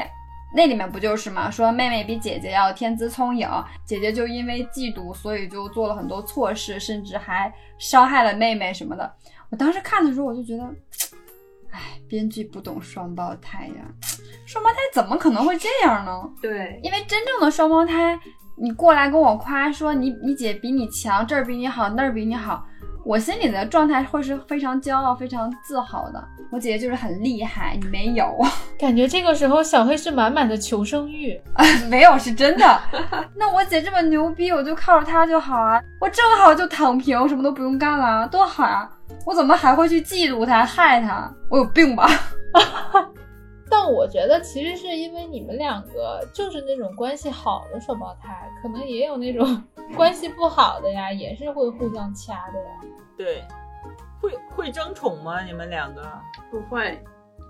那里面不就是嘛？说妹妹比姐姐要天资聪颖，姐姐就因为嫉妒，所以就做了很多错事，甚至还伤害了妹妹什么的。我当时看的时候，我就觉得，哎，编剧不懂双胞胎呀，双胞胎怎么可能会这样呢？
对，
因为真正的双胞胎，你过来跟我夸说你你姐比你强，这儿比你好，那儿比你好，我心里的状态会是非常骄傲、非常自豪的。我姐姐就是很厉害，你没有，
感觉这个时候小黑是满满的求生欲。
没有是真的。那我姐这么牛逼，我就靠着她就好啊，我正好就躺平，什么都不用干了，多好啊！我怎么还会去嫉妒她、害她？我有病吧？
但我觉得其实是因为你们两个就是那种关系好的双胞胎，可能也有那种 关系不好的呀，也是会互相掐的呀。
对，会会争宠吗？你们两个？
不会，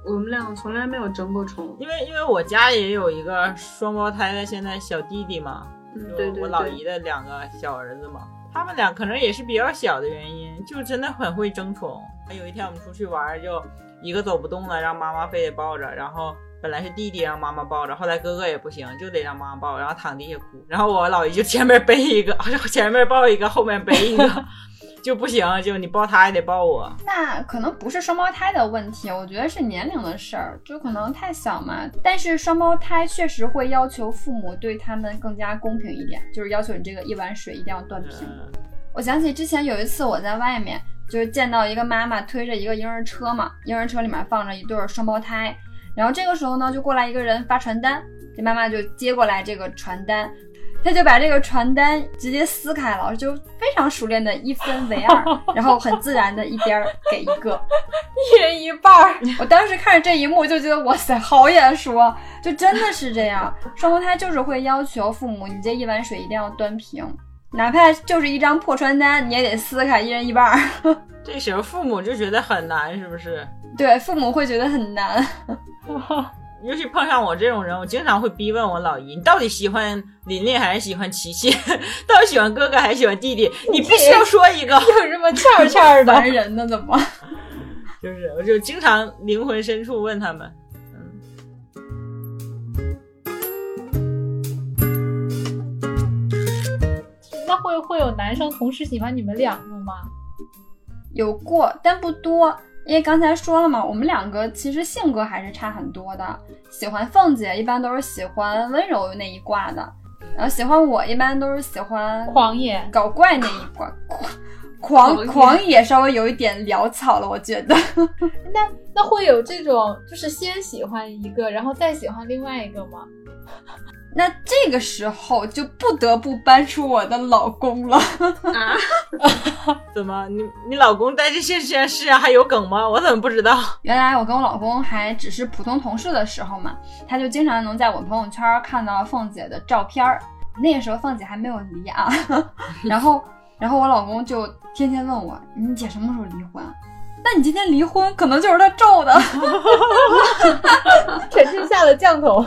我们俩从来没有争过宠。
因为因为我家也有一个双胞胎的，现在小弟弟嘛，
嗯，
就
对对
我老姨的两个小儿子嘛，他们俩可能也是比较小的原因，就真的很会争宠。有一天我们出去玩，就一个走不动了，让妈妈非得抱着，然后本来是弟弟让妈妈抱着，后来哥哥也不行，就得让妈妈抱，然后躺地下哭，然后我老姨就前面背一个，前面抱一个，后面背一个，就不行，就你抱他也得抱我。
那可能不是双胞胎的问题，我觉得是年龄的事儿，就可能太小嘛。但是双胞胎确实会要求父母对他们更加公平一点，就是要求你这个一碗水一定要端平。
嗯，
我想起之前有一次我在外面，就是见到一个妈妈推着一个婴儿车嘛，婴儿车里面放着一对儿双胞胎，然后这个时候呢，就过来一个人发传单，这妈妈就接过来这个传单，她就把这个传单直接撕开了，就非常熟练的一分为二，然后很自然的一边儿给一个，
一人一半儿，
我当时看着这一幕就觉得哇塞，好眼熟啊！就真的是这样，双胞胎就是会要求父母，你这一碗水一定要端平，哪怕就是一张破传单，你也得撕开，一人一半儿。
这时候父母就觉得很难，是不是？
对，父母会觉得很难。
尤其碰上我这种人，我经常会逼问我老姨：“你到底喜欢琳琳还是喜欢琪琪？到底喜欢哥哥还是喜欢弟弟？你必须要说一个。
有这么欠欠的。
烦人呢，怎么？”
就是，我就经常灵魂深处问他们。
那会会有男生同时喜欢你们两个吗？
有过，但不多。因为刚才说了嘛，我们两个其实性格还是差很多的。喜欢凤姐一般都是喜欢温柔那一挂的，然后喜欢我一般都是喜欢
狂野，
搞怪那一挂。狂狂
狂野
稍微有一点潦草了，我觉得。
那那会有这种就是先喜欢一个，然后再喜欢另外一个吗？
那这个时候就不得不搬出我的老公了。
啊，
怎么？你你老公在这些件事上还有梗吗？我怎么不知道？
原来我跟我老公还只是普通同事的时候嘛，他就经常能在我朋友圈看到凤姐的照片儿。那个时候凤姐还没有离啊，然后然后我老公就天天问我，你姐什么时候离婚啊？那你今天离婚，可能就是他咒的。
沉至下的降头，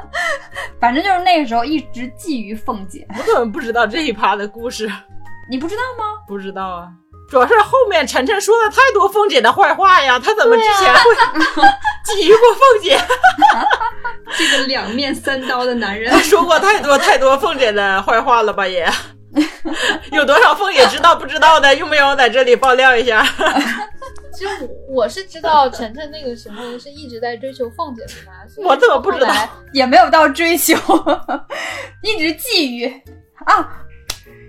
反正就是那个时候一直觊觎凤姐，
我怎么不知道这一趴的故事？
你不知道吗？
不知道啊，主要是后面晨晨说了太多凤姐的坏话呀，他怎么之前会 觊觎过凤姐？
这个两面三刀的男人
他，说过太多太多凤姐的坏话了吧？也 有多少凤姐知道不知道的？用不用在这里爆料一下？
其实我我是知道晨晨那个时候是一直在追求凤姐的嘛，所以
我怎么不知道
也没有到追求，一直觊觎啊。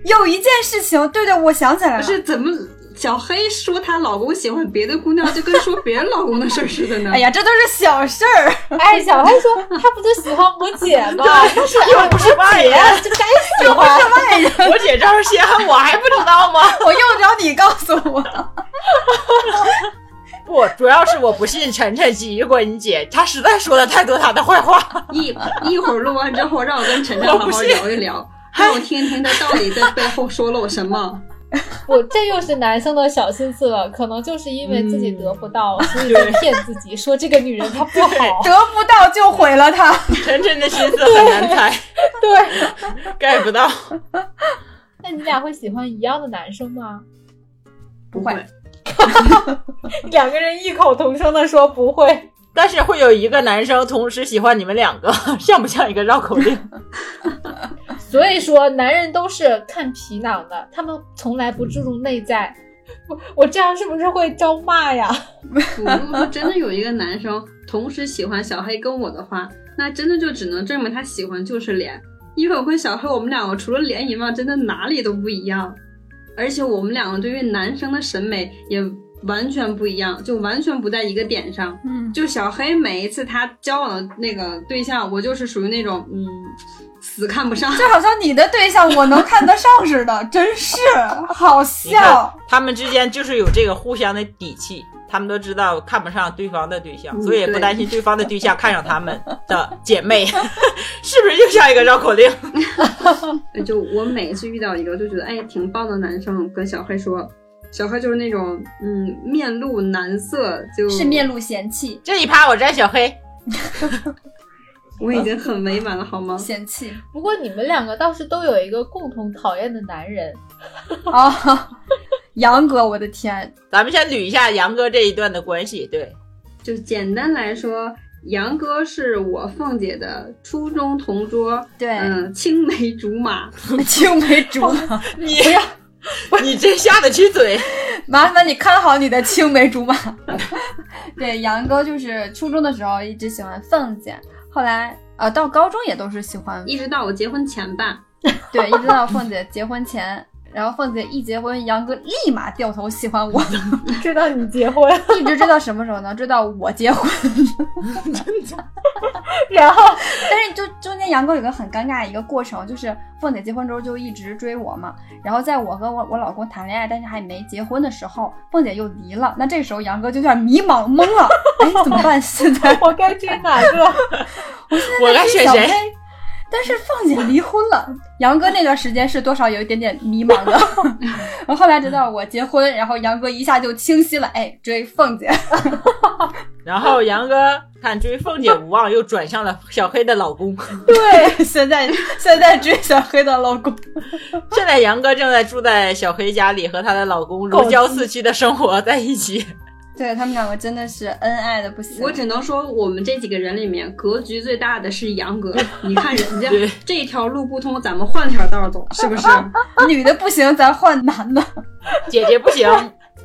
有一件事情，对对，我想起来了，
不是怎么小黑说她老公喜欢别的姑娘，就跟说别人老公的事儿似的呢？
哎呀，这都是小事儿。
哎，小黑说他不就喜欢我姐吗？
又不是外人，
就该喜欢。
外人，
我姐这样稀罕，我还不知道吗？
我用得着你告诉我？
不，主要是我不信晨晨觊觎过你姐，她实在说了太多她的坏话。
一一会儿录完之后，让我跟晨晨好好聊一聊，让我听听他到底在背后说了我什么。
我这又是男生的小心思了，可能就是因为自己得不到，所以就骗自己说这个女人她不好。
得不到就毁了她。
晨晨的心思很难猜
对，，
get 不到。
那你俩会喜欢一样的男生吗？
不会，
两个人异口同声的说不会。
但是会有一个男生同时喜欢你们两个，像不像一个绕口令？
所以说，男人都是看皮囊的，他们从来不注重内在。我我这样是不是会招骂呀？
如果说真的有一个男生同时喜欢小黑跟我的话，那真的就只能证明他喜欢就是脸，因为我跟小黑我们两个除了脸以外，真的哪里都不一样，而且我们两个对于男生的审美也完全不一样，就完全不在一个点上。
嗯，
就小黑每一次他交往的那个对象，我就是属于那种嗯死看不上。
就好像你的对象我能看得上似的，真是 好笑。
他们之间就是有这个互相的底气，他们都知道看不上对方的对象，
嗯
所以也不担心对方的对象看上他们的姐妹，是不是又像一个绕口令？
呃就我每次遇到一个就觉得哎挺棒的男生，跟小黑说，小黑就是那种嗯面露难色，就是
面露嫌弃，
这一趴我摘小黑，
我已经很美满了好吗？
嫌弃
不过你们两个倒是都有一个共同讨厌的男人，
啊！杨哥，我的天，
咱们先捋一下杨哥这一段的关系。对，
就简单来说，杨哥是我凤姐的初中同桌，
对，
嗯，青梅竹马。
青梅竹马，
你你真下得去嘴。
麻烦你看好你的青梅竹马。对，杨哥就是初中的时候一直喜欢凤姐，后来呃到高中也都是喜欢，
一直到我结婚前吧，
对，一直到凤姐结婚前，然后凤姐一结婚，杨哥立马掉头喜欢我，
知道你结婚，
一直追到什么时候呢？追到我结婚。
真的 然后
但是就中间杨哥有个很尴尬的一个过程，就是凤姐结婚之后就一直追我嘛，然后在我和我我老公谈恋爱，但是还没结婚的时候，凤姐又离了，那这时候杨哥就有点迷茫懵了，哎，怎么办？现在
我该追哪个？
我该选谁？
但是凤姐离婚了，杨哥那段时间是多少有一点点迷茫的，我后后来知道我结婚，然后杨哥一下就清晰了，哎，追凤姐，
然后杨哥看追凤姐无望，又转向了小黑的老公。
对，现在现在追小黑的老公，
现在杨哥正在住在小黑家里，和她的老公如胶似漆的生活在一起。
对他们两个真的是恩爱的不行。
我只能说我们这几个人里面格局最大的是杨哥。你看人家这条路不通，咱们换条道走，是不是？
女的不行，咱换男的。
姐姐不行，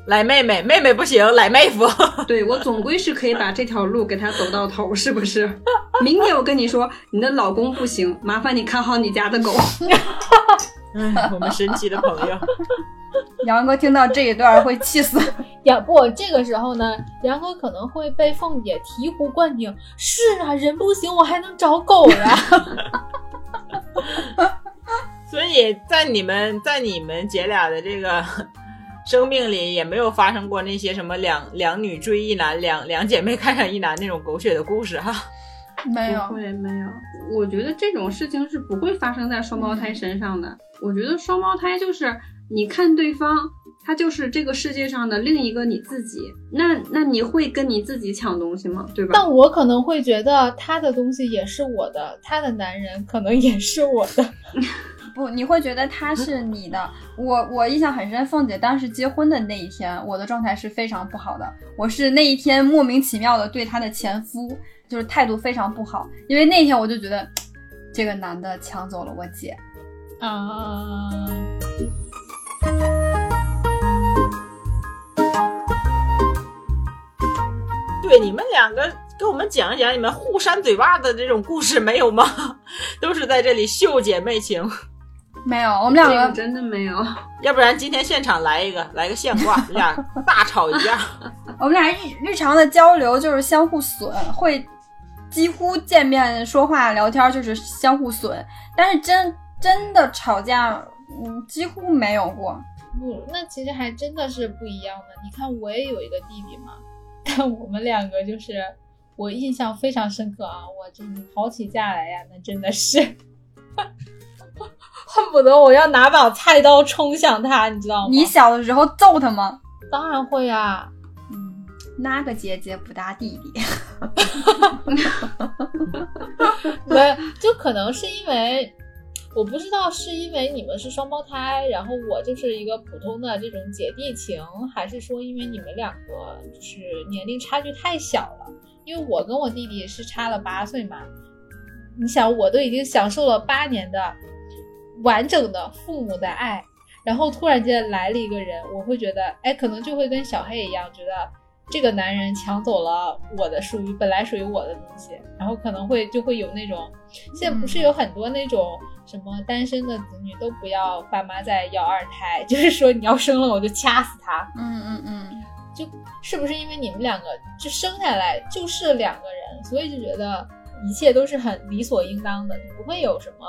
来妹妹；妹妹不行，来妹夫。
对我总归是可以把这条路给他走到头，是不是？明天我跟你说，你的老公不行，麻烦你看好你家的狗。
哎，我们神奇的朋友，
杨哥听到这一段会气死。
杨不，这个时候呢，杨哥可能会被凤姐醍醐灌顶。是啊，人不行，我还能找狗呀。
所以在你们在你们姐俩的这个生命里，也没有发生过那些什么两两女追一男、两两姐妹看上一男那种狗血的故事哈。
没有
不，会没有，我觉得这种事情是不会发生在双胞胎身上的。我觉得双胞胎就是你看对方他就是这个世界上的另一个你自己。那那你会跟你自己抢东西吗？对吧？
但我可能会觉得他的东西也是我的，他的男人可能也是我的。
不，你会觉得他是你的。我我印象很深，凤姐当时结婚的那一天，我的状态是非常不好的。我是那一天莫名其妙的对她的前夫就是态度非常不好，因为那天我就觉得这个男的抢走了我姐。
啊，
对，你们两个给我们讲一讲你们互扇嘴巴的这种故事没有吗？都是在这里秀姐妹情，
没有，我们两
这个
个
真的没有。
要不然今天现场来一个，来个现挂，你 俩大吵一架。
我们俩日日常的交流就是相互损，会几乎见面说话聊天就是相互损，但是真真的吵架，嗯，几乎没有过。
不，那其实还真的是不一样的。你看，我也有一个弟弟嘛，但我们两个就是我印象非常深刻啊！我真的吵起架来呀，那真的是恨不得我要拿把菜刀冲向他，你知道吗？
你小的时候揍他吗？
当然会啊，
嗯，那个姐姐不搭弟弟。
没，就可能是因为我不知道是因为你们是双胞胎，然后我就是一个普通的这种姐弟情，还是说因为你们两个就是年龄差距太小了？因为我跟我弟弟是差了八岁嘛，你想我都已经享受了八年的完整的父母的爱，然后突然间来了一个人，我会觉得，哎，可能就会跟小黑一样，觉得这个男人抢走了我的属于本来属于我的东西，然后可能会就会有那种，现在不是有很多那种什么单身的子女都不要爸妈再要二胎，就是说你要生了我就掐死他，
嗯嗯嗯，就
是不是因为你们两个就生下来就是两个人，所以就觉得一切都是很理所应当的，不会有什么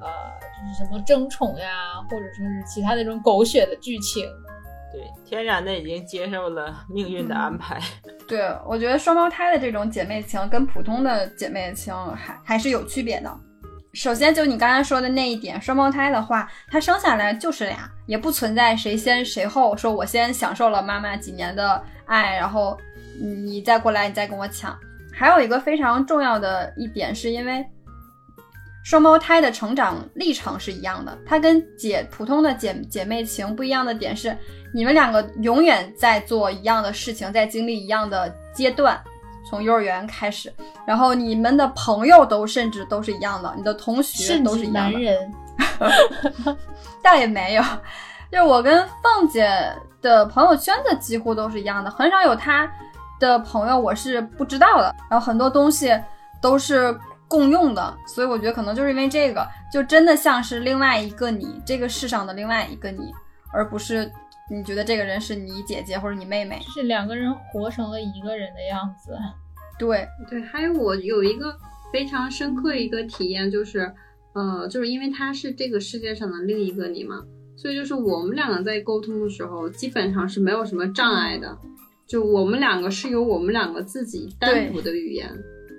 呃，就是什么争宠呀，或者说是其他那种狗血的剧情。
对，天然的已经接受了命运的安排。
对，我觉得双胞胎的这种姐妹情跟普通的姐妹情还还是有区别的。首先，就你刚才说的那一点，双胞胎的话，他生下来就是俩，也不存在谁先谁后，说我先享受了妈妈几年的爱，然后你再过来，你再跟我抢。还有一个非常重要的一点，是因为双胞胎的成长历程是一样的，它跟姐普通的姐姐妹情不一样的点是，你们两个永远在做一样的事情，在经历一样的阶段，从幼儿园开始，然后你们的朋友都甚至都是一样的，你的同学都是一样的，
男人，
倒也没有，就是我跟凤姐的朋友圈子几乎都是一样的，很少有她的朋友我是不知道的，然后很多东西都是共用的，所以我觉得可能就是因为这个，就真的像是另外一个你，这个世上的另外一个你，而不是你觉得这个人是你姐姐或者你妹妹。
是两个人活成了一个人的样子。
对，
对，还有我有一个非常深刻一个体验，就是，呃，就是因为他是这个世界上的另一个你嘛，所以就是我们两个在沟通的时候，基本上是没有什么障碍的，就我们两个是有我们两个自己单独的语言，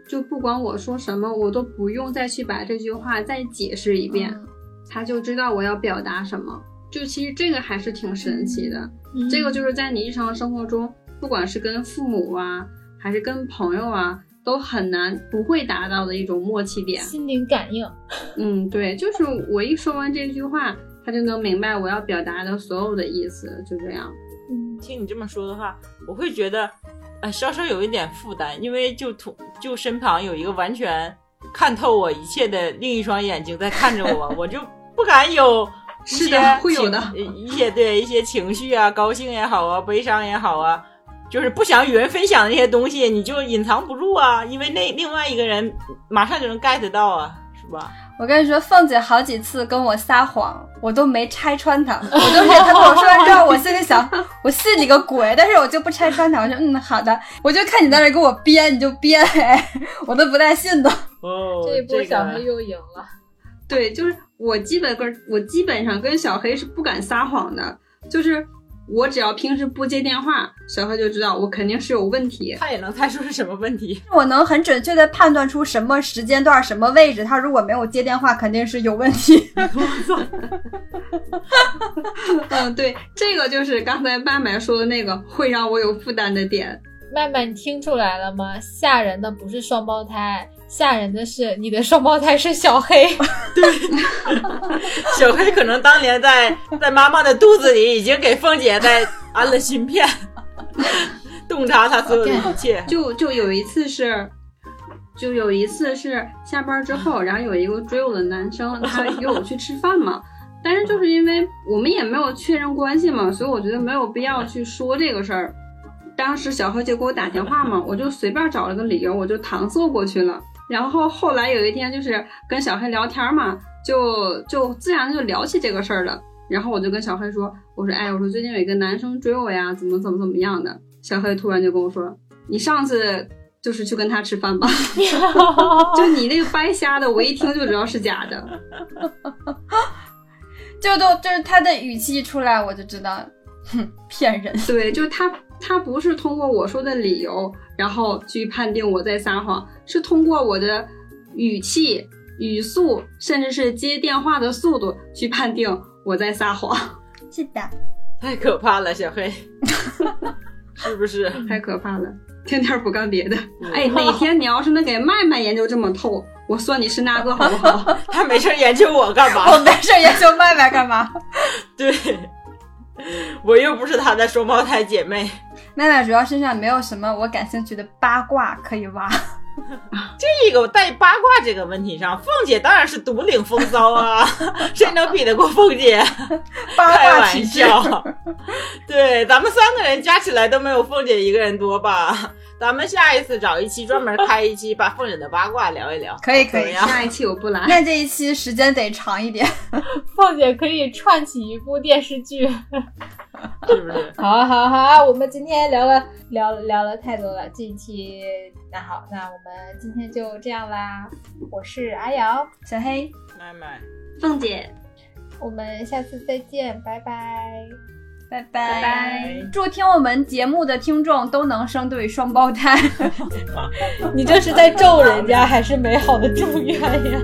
就不管我说什么，我都不用再去把这句话再解释一遍，
嗯
他就知道我要表达什么。就其实这个还是挺神奇的，
嗯
这个就是在你日常生活中，不管是跟父母啊，还是跟朋友啊，都很难不会达到的一种默契点。
心灵感应，
嗯，对，就是我一说完这句话，他就能明白我要表达的所有的意思，就这样。
嗯，
听你这么说的话，我会觉得，呃，稍稍有一点负担，因为就同就身旁有一个完全看透我一切的另一双眼睛在看着我，我就不敢有一
是
些
的会有
情
的
呃一些对一些情绪啊，高兴也好啊，悲伤也好啊，就是不想与人分享那些东西，你就隐藏不住啊，因为那另外一个人马上就能 get 到啊，是吧？
我跟你说，凤姐好几次跟我撒谎，我都没拆穿她。我都是她跟我说完之后，我心里想，我信你个鬼！但是我就不拆穿她。我说，嗯，好的。我就看你在那给我编，你就编，哎，我都不带信的。
哦，
这一波小黑又赢了。
对，就是我基本跟我基本上跟小黑是不敢撒谎的，就是我只要平时不接电话，小黑就知道我肯定是有问题。
他也能猜出是什么问题。
我能很准确的判断出什么时间段、什么位置，他如果没有接电话，肯定是有问题。
嗯，对，这个就是刚才曼曼说的那个会让我有负担的点。
麦麦，你听出来了吗？吓人的不是双胞胎，吓人的是你的双胞胎是小黑。
对 小黑可能当年在在妈妈的肚子里已经给凤姐在安了芯片，洞察她所有的一切。
就就有一次是，就有一次是下班之后，然后有一个追我的男生，他约我去吃饭嘛。但是就是因为我们也没有确认关系嘛，所以我觉得没有必要去说这个事儿。当时小黑就给我打电话嘛，我就随便找了个理由，我就搪塞过去了。然后后来有一天就是跟小黑聊天嘛，就就自然就聊起这个事儿了。然后我就跟小黑说：“我说哎，我说最近有一个男生追我呀，怎么怎么怎么样的。”小黑突然就跟我说：“你上次就是去跟他吃饭吧？就你那个掰瞎的，我一听就知道是假的。
就都就是他的语气一出来，我就知道，哼，骗人。
对，就他。”他不是通过我说的理由，然后去判定我在撒谎，是通过我的语气、语速，甚至是接电话的速度去判定我在撒谎。
是的，
太可怕了，小黑，是不是？
太可怕了，天天不干别的。哎，哪天你要是能给麦麦研究这么透，我算你是那个好不好？
他没事研究我干嘛？
我没事研究麦麦干嘛？
对。我又不是他的双胞胎姐妹，
麦麦主要身上没有什么我感兴趣的八卦可以挖。
这个带八卦这个问题上，凤姐当然是独领风骚啊，谁能比得过凤姐？开玩笑，对，咱们三个人加起来都没有凤姐一个人多吧？咱们下一次找一期专门开一期，把凤姐的八卦聊一聊。
可以可以，
下一期我不来。
那这一期时间得长一点，
凤姐可以串起一部电视剧，
是不是？
好好好，我们今天聊了聊聊了太多了，这一期那好，那我们今天就这样啦。我是阿瑶，
小黑，
麦麦，
凤姐，
我们下次再见拜，拜拜。
拜拜！祝听我们节目的听众都能生对双胞胎。
你这是在咒人家，还是美好的祝愿呀？